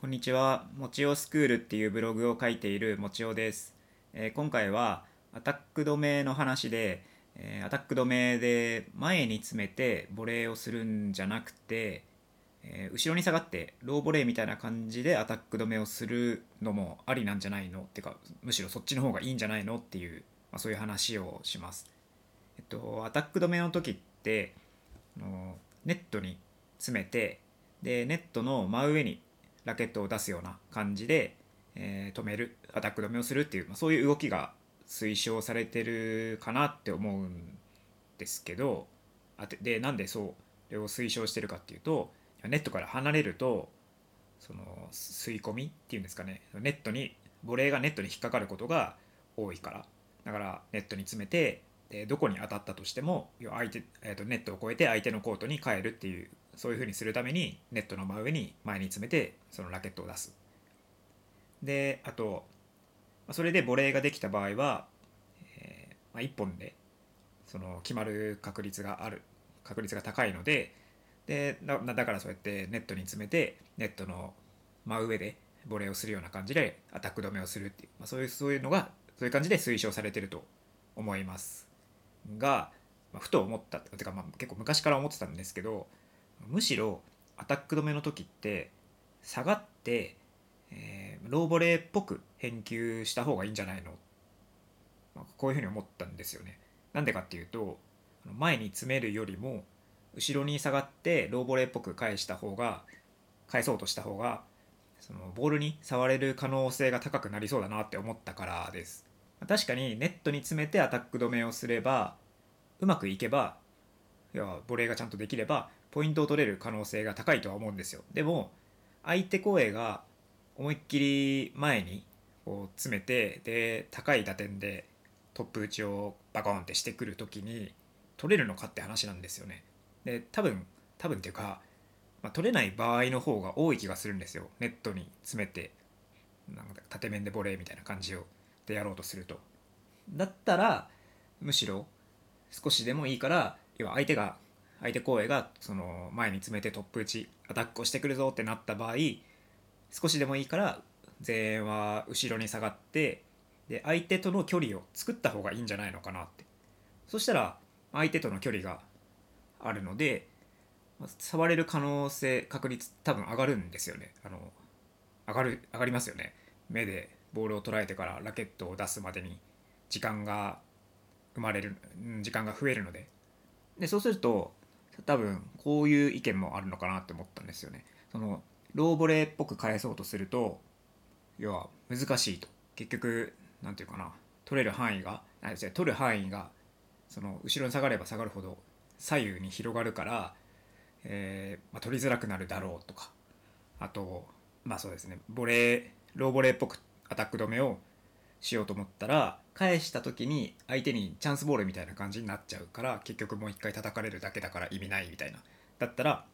こんにちは。もちおスクールっていうブログを書いているもちおです。えー今回はアタック止めの話で、えーアタック止めで前に詰めてボレーをするんじゃなくて、えー後ろに下がってローボレーみたいな感じでアタック止めをするのもありなんじゃないの？ってかむしろそっちの方がいいんじゃないの？っていう、まあ、そういう話をします。えっと、アタック止めの時ってあのネットに詰めてでネットの真上にラケットを出すような感じで、えー止めるアタック止めをするっていう、まあ、そういう動きが推奨されてるかなって思うんですけどあてでなんでそうそれを推奨してるかっていうとネットから離れるとその吸い込みっていうんですかねネットにボレーがネットに引っかかることが多いからだからネットに詰めてでどこに当たったとしても相手、えー、とネットを越えて相手のコートに帰るっていうそういうふうにするためにネットの真上に前に詰めてそのラケットを出す。であとそれでボレーができた場合は、えーまあ、1本でその決まる確率がある確率が高いのででだだからそうやってネットに詰めてネットの真上でボレーをするような感じでアタック止めをするっていう、まあ、そういうそういうのがそういう感じで推奨されてると思いますが、まあ、ふと思ったってかまあ結構昔から思ってたんですけどむしろアタック止めの時って下がって、えーローボレーっぽく返球した方がいいんじゃないの、まあ、こういうふうに思ったんですよね。なんでかっていうと前に詰めるよりも後ろに下がってローボレーっぽく返した方が返そうとした方がそのボールに触れる可能性が高くなりそうだなって思ったからです。確かにネットに詰めてアタック止めをすればうまくいけば要はボレーがちゃんとできればポイントを取れる可能性が高いとは思うんですよ。でも相手公営が思いっきり前にこう詰めてで高い打点でトップ打ちをバコンってしてくる時に取れるのかって話なんですよね。で多分多分っていうか、まあ、取れない場合の方が多い気がするんですよ。ネットに詰めてなんか縦面でボレーみたいな感じをでやろうとすると。だったらむしろ少しでもいいから要は相手が相手公営がその前に詰めてトップ打ちアタックをしてくるぞってなった場合少しでもいいから前衛は後ろに下がってで相手との距離を作った方がいいんじゃないのかなって。そしたら相手との距離があるので触れる可能性確率多分上がるんですよね。あの上がる上がりますよね。目でボールを捉えてからラケットを出すまでに時間が生まれる時間が増えるので。でそうすると多分こういう意見もあるのかなって思ったんですよね。そのローボレーっぽく返そうとすると要は難しいと。結局なんていうかな。取れる範囲が取る範囲がその後ろに下がれば下がるほど左右に広がるから、えーまあ、取りづらくなるだろうとか。あとまあそうですね。ボレーローボレーっぽくアタック止めをしようと思ったら返した時に相手にチャンスボールみたいな感じになっちゃうから結局もう一回叩かれるだけだから意味ないみたいな。だったら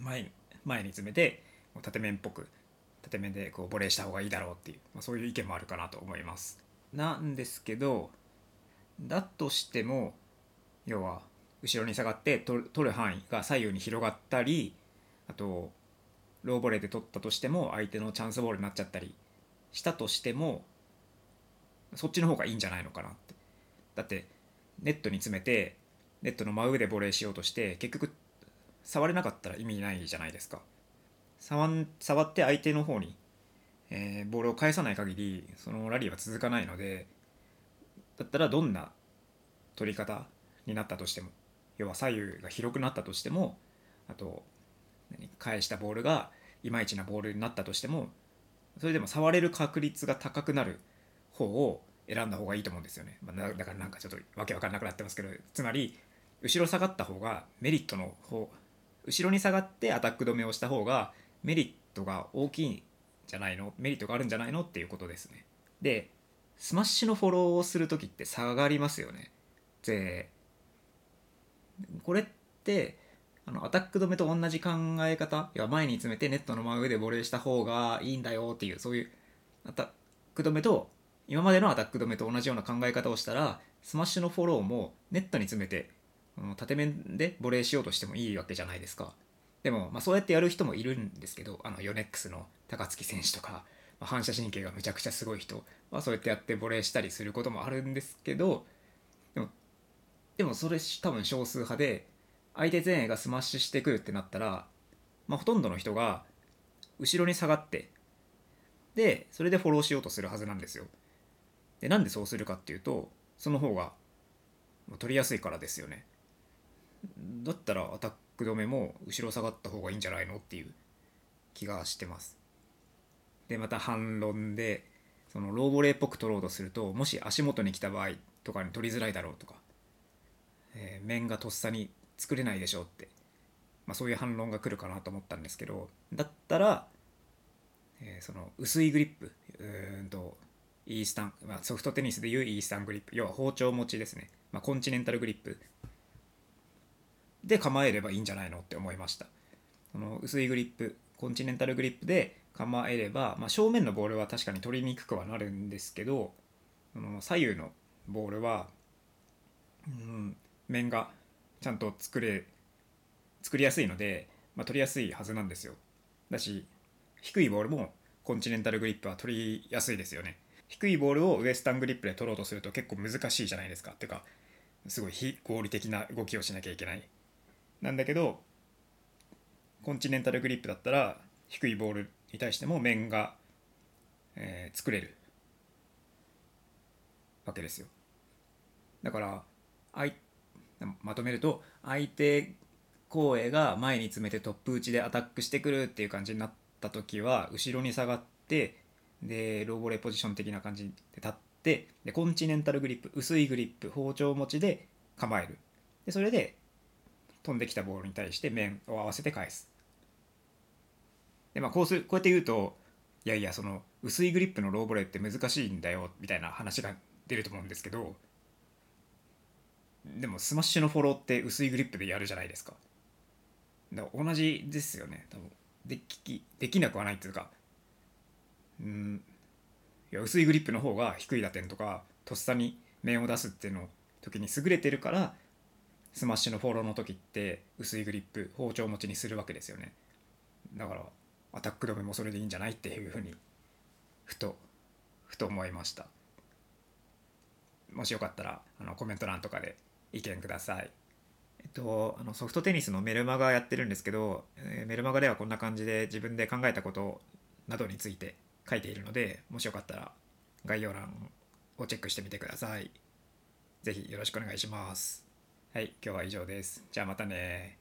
前に前に詰めて縦面っぽく縦面でこうボレーした方がいいだろうっていう、まあ、そういう意見もあるかなと思います。なんですけどだとしても要は後ろに下がって取る範囲が左右に広がったりあとローボレーで取ったとしても相手のチャンスボールになっちゃったりしたとしてもそっちの方がいいんじゃないのかなって。だってネットに詰めてネットの真上でボレーしようとして結局触れなかったら意味ないじゃないですか。触ん触って相手の方に、えーボールを返さない限りそのラリーは続かないのでだったらどんな取り方になったとしても要は左右が広くなったとしてもあと返したボールがいまいちなボールになったとしてもそれでも触れる確率が高くなる方を選んだ方がいいと思うんですよね、まあ、だからなんかちょっとわけわかんなくなってますけどつまり後ろ下がった方がメリットの方後ろに下がってアタック止めをした方がメリットが大きいんじゃないの？メリットがあるんじゃないの？っていうことですね。でスマッシュのフォローをする時って下がりますよね。でこれってあのアタック止めと同じ考え方？いや前に詰めてネットの真上でボレーした方がいいんだよっていうそういうアタック止めと今までのアタック止めと同じような考え方をしたらスマッシュのフォローもネットに詰めて縦面でボレーしようとしてもいいわけじゃないですかでも、まあ、そうやってやる人もいるんですけどあのヨネックスの高槻選手とか、まあ、反射神経がむちゃくちゃすごい人はそうやってやってボレーしたりすることもあるんですけどでもでもそれ多分少数派で相手前衛がスマッシュしてくるってなったら、まあ、ほとんどの人が後ろに下がってでそれでフォローしようとするはずなんですよ。でなんでそうするかっていうとその方が取りやすいからですよね。だったらアタック止めも後ろ下がった方がいいんじゃないのっていう気がしてます。でまた反論でそのローボレーっぽく取ろうとするともし足元に来た場合とかに取りづらいだろうとか、えー、面がとっさに作れないでしょうって、まあ、そういう反論が来るかなと思ったんですけどだったら、えー、その薄いグリップうんとイースタン、まあ、ソフトテニスでいうイースタングリップ要は包丁持ちですね、まあ、コンチネンタルグリップ。で構えればいいんじゃないのって思いました。その薄いグリップコンチネンタルグリップで構えれば、まあ、正面のボールは確かに取りにくくはなるんですけどその左右のボールは、うん、面がちゃんと作れ作りやすいので、まあ、取りやすいはずなんですよ。だし低いボールもコンチネンタルグリップは取りやすいですよね。低いボールをウエスタングリップで取ろうとすると結構難しいじゃないですか。っていうかすごい非合理的な動きをしなきゃいけない。なんだけどコンチネンタルグリップだったら低いボールに対しても面が、えー、作れるわけですよ。だからあいまとめると相手後衛が前に詰めてトップ打ちでアタックしてくるっていう感じになった時は後ろに下がってでローボレーポジション的な感じで立ってでコンチネンタルグリップ薄いグリップ包丁持ちで構える。でそれで飛んできたボールに対して面を合わせて返す。でまあこうするこうやって言うといやいやその薄いグリップのローボレーって難しいんだよみたいな話が出ると思うんですけどでもスマッシュのフォローって薄いグリップでやるじゃないですか。だから同じですよね多分。できできなくはないっていうかうん。いや薄いグリップの方が低い打点とかとっさに面を出すっていうの時に優れてるからスマッシュのフォローの時って薄いグリップ包丁持ちにするわけですよね。だからアタック止めもそれでいいんじゃないっていうふうにふとふと思いました。もしよかったらあのコメント欄とかで意見ください。えっと、あのソフトテニスのメルマガやってるんですけど、えー、メルマガではこんな感じで自分で考えたことなどについて書いているのでもしよかったら概要欄をチェックしてみてください。ぜひよろしくお願いします。はい、今日は以上です。じゃあまたね